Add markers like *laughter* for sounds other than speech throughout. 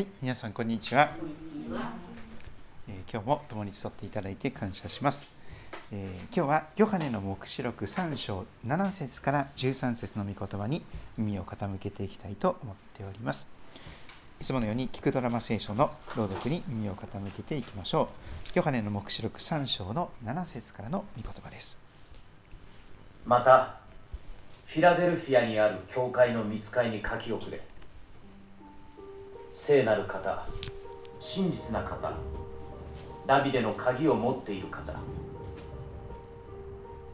はい、皆さんこんにちは。えー今日も共に集っていただいて感謝します。えー今日はヨハネの黙示録3章7節から13節の御言葉に耳を傾けていきたいと思っております。いつものように聞くドラマ聖書の朗読に耳を傾けていきましょう。ヨハネの黙示録3章の7節からの御言葉です。またフィラデルフィアにある教会の見つかいに書き送れ聖なる方真実な方ダビデの鍵を持っている方。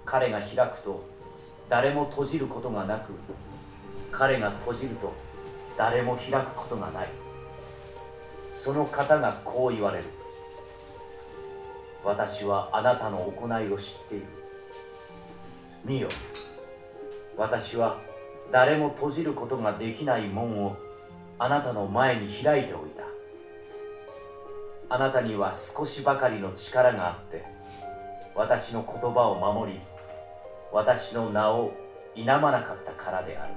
彼が開くと誰も閉じることがなく彼が閉じると誰も開くことがない。その方がこう言われる。私はあなたの行いを知っている。見よ。私は誰も閉じることができない門をあなたの前に開いておいた。あなたには少しばかりの力があって私の言葉を守り私の名を否まなかったからである。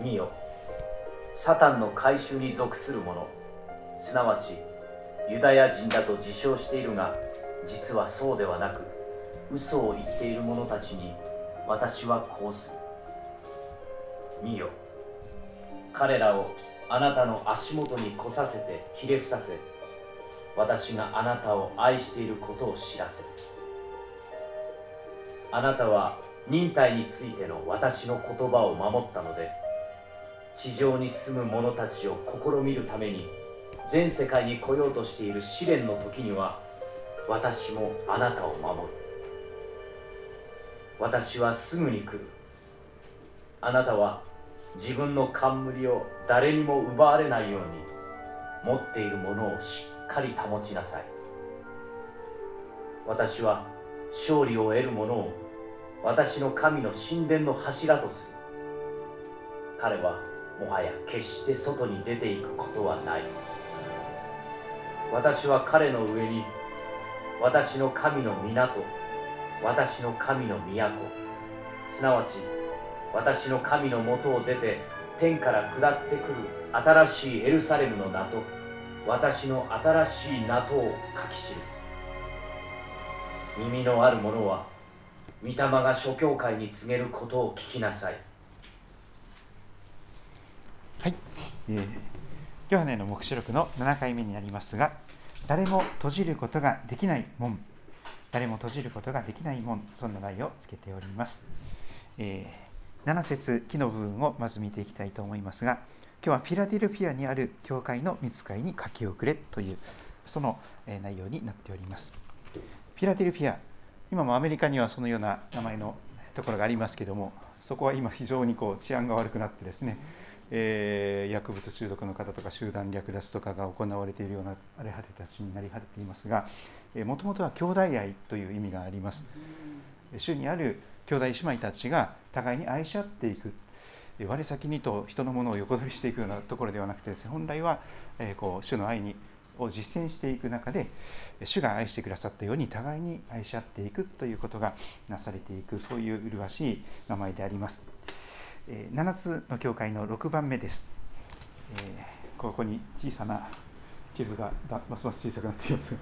見よサタンの改宗に属する者すなわちユダヤ人だと自称しているが実はそうではなく嘘を言っている者たちに私はこうする。見よ彼らをあなたの足元に来させてひれ伏させ私があなたを愛していることを知らせ。るあなたは忍耐についての私の言葉を守ったので地上に住む者たちを試みるために全世界に来ようとしている試練の時には私もあなたを守る。私はすぐに来る。あなたは自分の冠を誰にも奪われないように持っているものをしっかり保ちなさい。私は勝利を得る者を私の神の神殿の柱とする。彼はもはや決して外に出ていくことはない。私は彼の上に私の神の港私の神の都すなわち私の神のもとを出て天から下ってくる新しいエルサレムの名と私の新しい名とを書き記す。耳のある者は御霊が諸教会に告げることを聞きなさい。はい、えーヨハネの黙示録の7回目になりますが、誰も閉じることができない門、誰も閉じることができない門、そんな題をつけております。えー7節木の部分をまず見ていきたいと思いますが、今日はフィラデルフィアにある教会の見つかいに書き遅れという、その内容になっております。フィラデルフィア、今もアメリカにはそのような名前のところがありますけども、そこは今非常にこう治安が悪くなってですね、えー薬物中毒の方とか集団略奪とかが行われているような荒れ果てたちになり果てていますがもともとは兄弟愛という意味があります主にある兄弟姉妹たちが互いに愛し合っていくえ我先にと人のものを横取りしていくようなところではなくてですね本来はえーこう主の愛にを実践していく中で主が愛してくださったように互いに愛し合っていくということがなされていくそういう麗しい名前であります。えー7つの教会の6番目です。えーここに小さな地図がますます小さくなっています、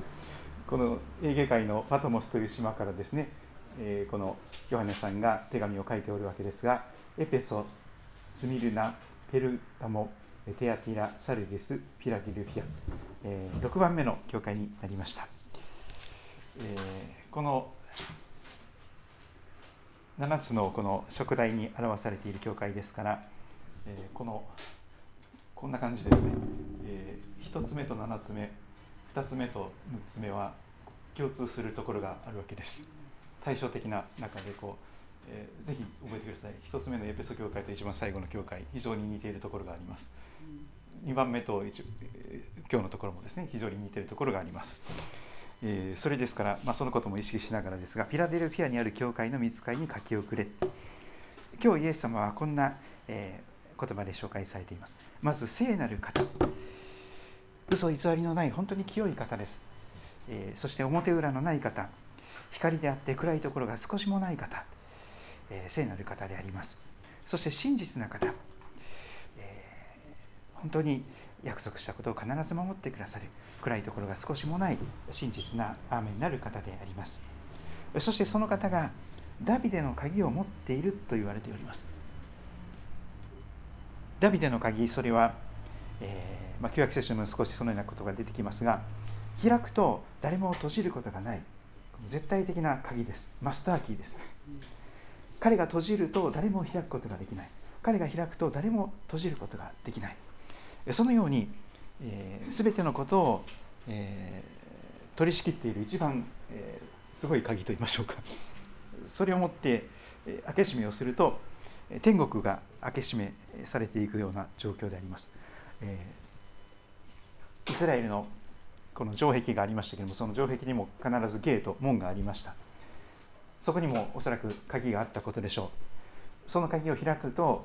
このエーゲ海のパトモスという島からですね、えこのヨハネさんが手紙を書いておるわけですが、エペソ、スミルナ、ペルタモ、テアティラ、サルディス、ピラディルフィア、えー6番目の教会になりました。えこの7つのこの食題に表されている教会ですから、えこのこんな感じですね、え1つ目と7つ目2つ目と6つ目は共通するところがあるわけです対照的な中でこう、えーぜひ覚えてください1つ目のエペソ教会と一番最後の教会非常に似ているところがあります2番目と一今日のところもですね非常に似ているところがありますえーそれですから、まあ、そのことも意識しながらですが、フィラデルフィアにある教会の見つかいに書き遅れ。今日イエス様はこんな、えー言葉で紹介されています。まず、聖なる方。嘘偽りのない本当に清い方です。えーそして表裏のない方。光であって暗いところが少しもない方。えー聖なる方であります。そして真実な方。えー本当に約束したことを必ず守ってくださる暗いところが少しもない真実な雨になる方でありますそしてその方がダビデの鍵を持っていると言われておりますダビデの鍵それは、えーまあ、旧約聖書にも少しそのようなことが出てきますが開くと誰も閉じることがない絶対的な鍵です。マスターキーです。彼が閉じると誰も開くことができない。彼が開くと誰も閉じることができない。そのように、えー、全てのことを、えー、取り仕切っている一番、えー、すごい鍵といいましょうか。それをもって、えー、開け閉めをすると天国が開け閉めされていくような状況であります、えー、イスラエルのこの城壁がありましたけれどもその城壁にも必ずゲート門がありました。そこにもおそらく鍵があったことでしょう。その鍵を開くと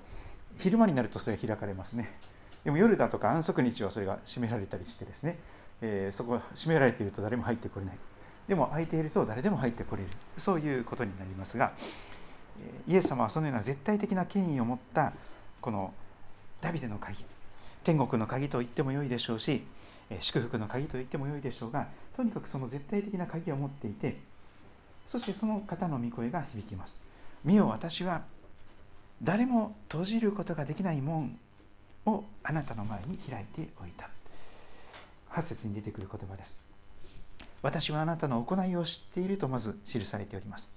昼間になるとそれが開かれますね。でも夜だとか安息日はそれが閉められたりしてですね、えー、そこが閉められていると誰も入ってこれない。でも開いていると誰でも入ってこれる。そういうことになりますがイエス様はそのような絶対的な権威を持ったこのダビデの鍵天国の鍵と言ってもよいでしょうし祝福の鍵と言ってもよいでしょうがとにかくその絶対的な鍵を持っていてそしてその方の御声が響きます見よ私は誰も閉じることができない門をあなたの前に開いておいた8節に出てくる言葉です私はあなたの行いを知っているとまず記されております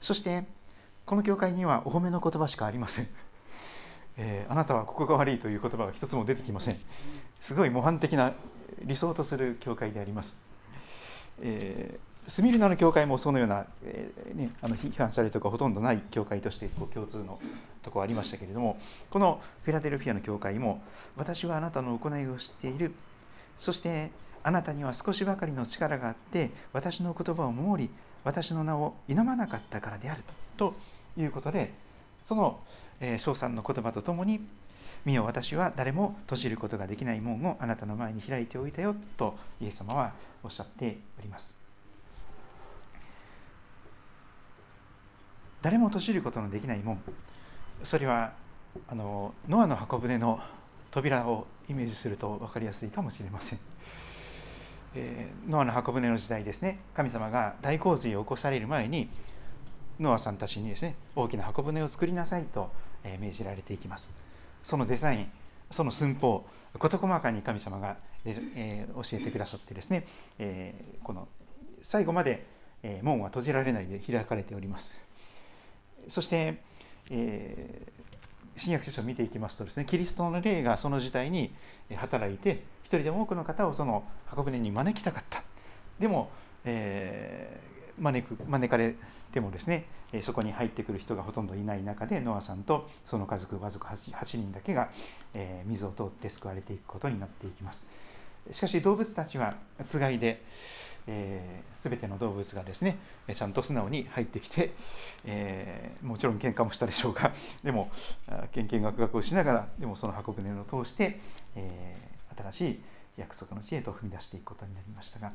そしてこの教会にはお褒めの言葉しかありません、えー、あなたはここが悪いという言葉が一つも出てきません。すごい模範的な理想とする教会であります、えースミルナの教会もそのような、えー、ね、あの批判されるとかほとんどない教会としてこう共通のとこありましたけれどもこのフィラデルフィアの教会も私はあなたの行いを知っている。そしてあなたには少しばかりの力があって私の言葉を守り私の名を否まなかったからであるということでその称賛の言葉とともに見よ私は誰も閉じることができない門をあなたの前に開いておいたよとイエス様はおっしゃっております。誰も閉じることのできない門それはあのノアの箱舟の扉をイメージすると分かりやすいかもしれません、えー、ノアの箱舟の時代ですね。神様が大洪水を起こされる前にノアさんたちにですね大きな箱舟を作りなさいと、え命じられていきます。そのデザインその寸法事細かに神様が、えー、教えてくださってですね、えー、この最後まで、え門は閉じられないで開かれております。そして、えー、新約聖書を見ていきますとですねキリストの霊がその時代に働いて一人でも多くの方をその箱舟に招きたかった。でも、えー、招く招かれてもですねそこに入ってくる人がほとんどいない中でノアさんとその家族わずか 8, 8人だけが、えー、水を通って救われていくことになっていきます。しかし動物たちはつがいで、えー、全ての動物がですねちゃんと素直に入ってきて、えー、もちろん喧嘩もしたでしょうが *laughs* でも献金学学をしながらでもその箱舟を通して、えー、新しい約束の知恵と踏み出していくことになりましたが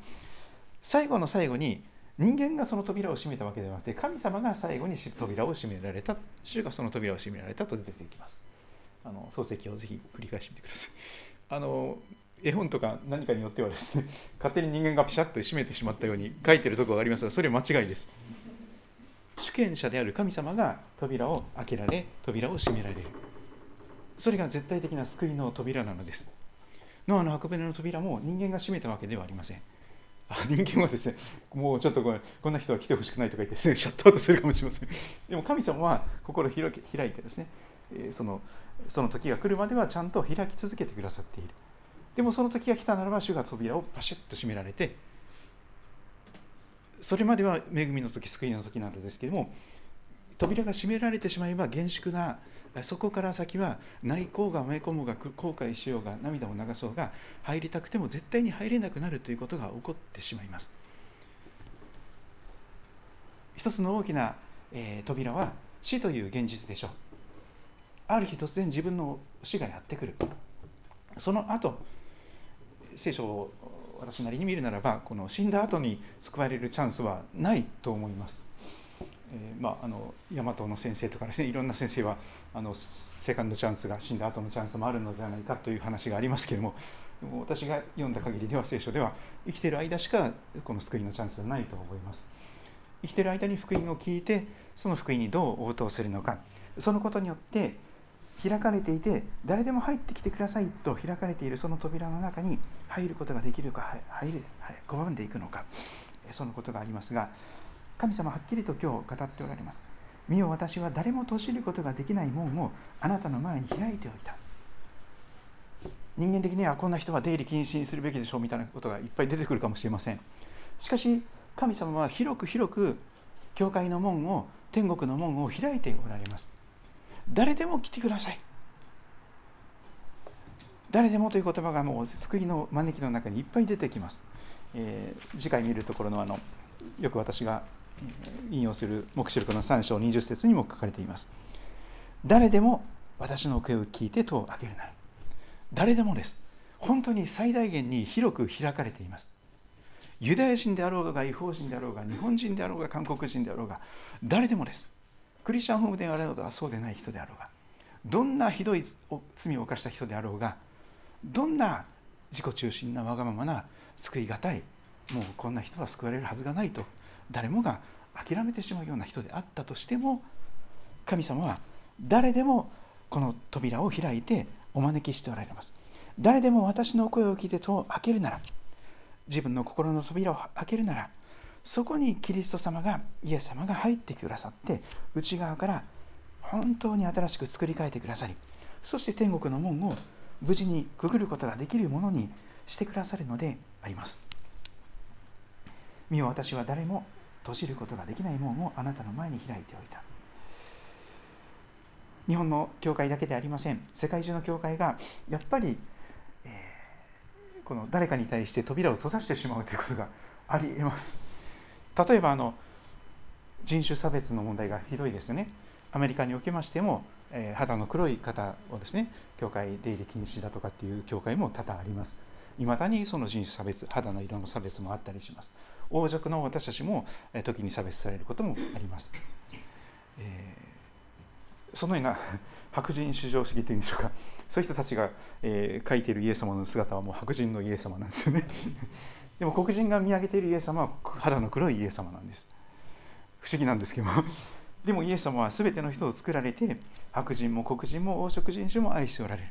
最後の最後に人間がその扉を閉めたわけではなくて神様が最後に扉を閉められた。主がその扉を閉められたと出てきます。あの漱石をぜひ繰り返してみてください。*laughs* あの絵本とか何かによってはですね勝手に人間がピシャッと閉めてしまったように書いてるところがありますがそれは間違いです。主権者である神様が扉を開けられ扉を閉められる。それが絶対的な救いの扉なのです。ノアの箱舟の扉も人間が閉めたわけではありません。人間はですねもうちょっとここんな人は来てほしくないとか言ってですねシャットアウトするかもしれません。でも神様は心を開いてですねそのその時が来るまではちゃんと開き続けてくださっている。でもその時が来たならば主が扉をパシッと閉められてそれまでは恵みの時救いの時なのですけれども扉が閉められてしまえば厳粛なそこから先は内向が埋め込むが後悔しようが涙を流そうが入りたくても絶対に入れなくなるということが起こってしまいます。一つの大きな、えー、扉は死という現実でしょう。ある日突然自分の死がやってくる。その後聖書を私なりに見るならばこの死んだ後に救われるチャンスはないと思います。えー、まあ、あの大和の先生とかですねいろんな先生はあのセカンドチャンスが死んだ後のチャンスもあるのではないかという話がありますけれども私が読んだ限りでは聖書では生きている間しかこの救いのチャンスはないと思います。生きている間に福音を聞いてその福音にどう応答するのかそのことによって開かれていて誰でも入ってきてくださいと開かれているその扉の中に入ることができるか入る拒んでいくのかそのことがありますが神様はっきりと今日語っておられます。見よ私は誰も閉じることができない門をあなたの前に開いておいた。人間的にはこんな人は出入り禁止にするべきでしょうみたいなことがいっぱい出てくるかもしれません。しかし神様は広く広く教会の門を天国の門を開いておられます。誰でも来てください。誰でもという言葉がもう救いの招きの中にいっぱい出てきます、えー、次回見るところのあのよく私が引用する黙示録の3章20節にも書かれています。誰でも私の声を聞いて戸を開けるなら誰でもです。本当に最大限に広く開かれています。ユダヤ人であろうが違法人であろうが日本人であろうが韓国人であろうが誰でもです。クリスチャンホームであろうがそうでない人であろうがどんなひどい罪を犯した人であろうがどんな自己中心なわがままな救いがたいもうこんな人は救われるはずがないと誰もが諦めてしまうような人であったとしても神様は誰でもこの扉を開いてお招きしておられます。誰でも私の声を聞いて戸を開けるなら自分の心の扉を開けるならそこにキリスト様がイエス様が入ってくださって内側から本当に新しく作り変えてくださりそして天国の門を無事にくぐることができるものにしてくださるのであります。見よ私は誰も閉じることができない門をあなたの前に開いておいた。日本の教会だけでありません。世界中の教会がやっぱり、えー、この誰かに対して扉を閉ざしてしまうということがありえます。例えばあの人種差別の問題がひどいですね。アメリカにおきましても、えー、肌の黒い方をですね教会出入り禁止だとかっていう教会も多々あります。いまだにその人種差別肌の色の差別もあったりします。王族の私たちも時に差別されることもあります、えー、そのような白人至上主義というんでしょうか。そういう人たちが、えー、書いているイエス様の姿はもう白人のイエス様なんですよね。*laughs* でも黒人が見上げているイエス様は肌の黒いイエス様なんです。不思議なんですけども。でもイエス様は全ての人を作られて白人も黒人も黄色人種も愛しておられる。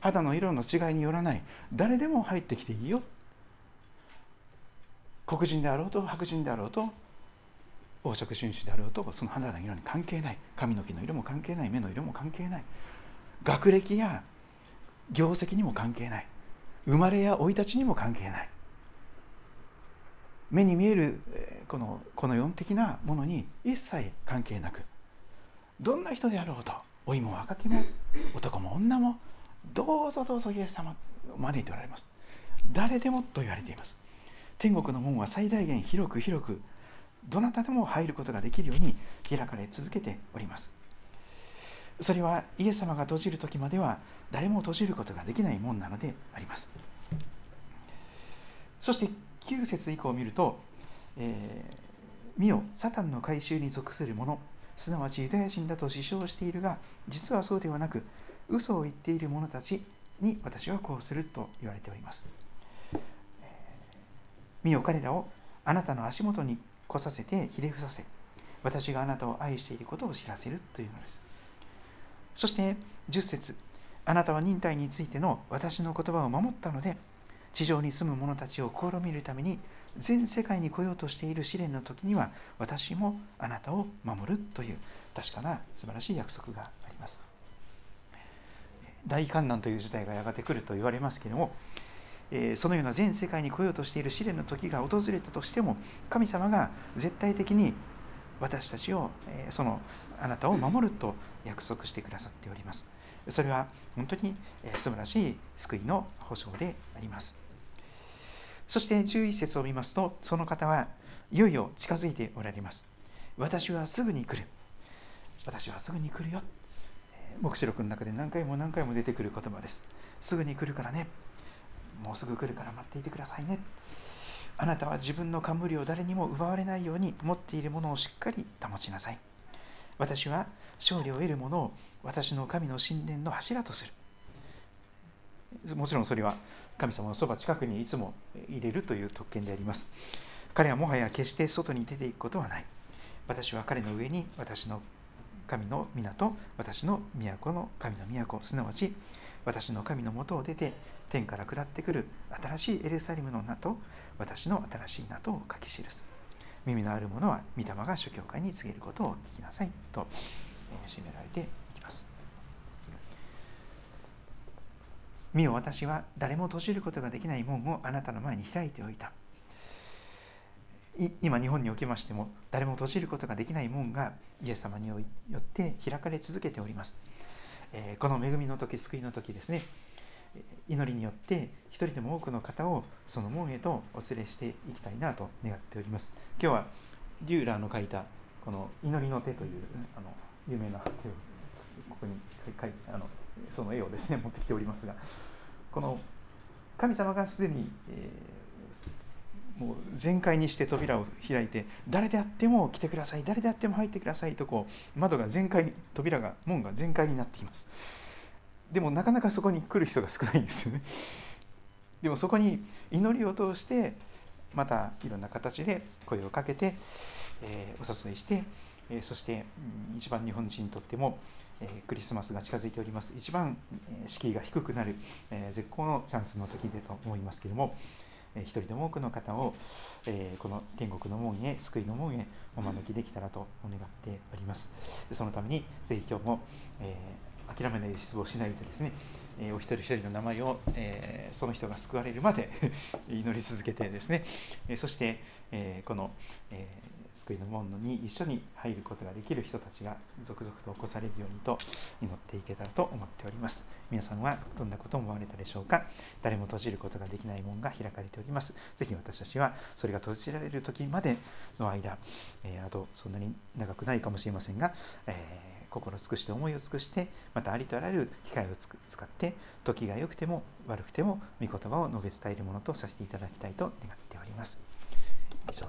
肌の色の違いによらない。誰でも入ってきていいよ。黒人であろうと白人であろうと黄色人種であろうとその肌の色に関係ない。髪の毛の色も関係ない。目の色も関係ない。学歴や業績にも関係ない。生まれや生い立ちにも関係ない。目に見えるこのこの4的なものに一切関係なく。どんな人であろうと老いも若きも男も女もどうぞどうぞイエス様を招いておられます。誰でもと言われています。天国の門は最大限広く広くどなたでも入ることができるように開かれ続けております。それはイエス様が閉じる時までは誰も閉じることができないもんなのであります。そして9節以降を見ると、えー、見よサタンの回収に属する者すなわちユダヤ人だと自称しているが実はそうではなく嘘を言っている者たちに私はこうすると言われております。見よ彼らをあなたの足元に来させてひれ伏させ私があなたを愛していることを知らせるというのです。そして10節あなたは忍耐についての私の言葉を守ったので地上に住む者たちを試みるために全世界に来ようとしている試練の時には私もあなたを守るという確かな素晴らしい約束があります。大観難という事態がやがて来ると言われますけれども、えそのような全世界に来ようとしている試練の時が訪れたとしても神様が絶対的に私たちを、えそのあなたを守ると約束してくださっております。それは本当にえ素晴らしい救いの保証であります。そして11節を見ますとその方はいよいよ近づいておられます。私はすぐに来る。私はすぐに来るよ。黙示録の中で何回も何回も出てくる言葉です。すぐに来るからね。もうすぐ来るから待っていてくださいね。あなたは自分の冠を誰にも奪われないように持っているものをしっかり保ちなさい。私は勝利を得るものを私の神の神殿の柱とする。もちろんそれは神様のそば近くにいつも入れるという特権であります。彼はもはや決して外に出ていくことはない。私は彼の上に私の神の港私の都の神の都すなわち私の神のもとを出て天から下ってくる新しいエルサレムの名と私の新しい名とを書き記す耳のある者は御霊が諸教会に告げることを聞きなさいと締められていきます見よ私は誰も閉じることができない門をあなたの前に開いておいた今日本におきましても誰も閉じることができない門がイエス様によって開かれ続けております、えこの恵みの時救いの時ですね。祈りによって一人でも多くの方をその門へとお連れしていきたいなと願っております。今日はデューラーの書いたこの祈りの手というあの有名な手をここに書いあのその絵をですね持ってきておりますがこの神様がすでに、えー、もう全開にして扉を開いて誰であっても来てください誰であっても入ってくださいとこう窓が全開扉が門が全開になっています。でもなかなかそこに来る人が少ないんですよね。でもそこに祈りを通してまたいろんな形で声をかけて、えー、お誘いして、えー、そして、うん、一番日本人にとっても、えー、クリスマスが近づいております。一番、え敷居が低くなる、え絶好のチャンスの時でと思いますけれども、一人でも多くの方を、えこの天国の門へ救いの門へお招きできたらと願っております。そのためにぜひ今日も、え諦めないで失望しないでですねえお一人一人の名前を、えその人が救われるまで *laughs* 祈り続けてですね、えそして、えこの、え救いの門に一緒に入ることができる人たちが続々と起こされるようにと祈っていけたらと思っております。皆さんはどんなことを思われたでしょうか？誰も閉じることができない門が開かれております。ぜひ私たちはそれが閉じられる時までの間、えあとそんなに長くないかもしれませんが、えー心尽くして思いを尽くしてまたありとあらゆる機会を使って時が良くても悪くても御言葉を述べ伝えるものとさせていただきたいと願っております。以上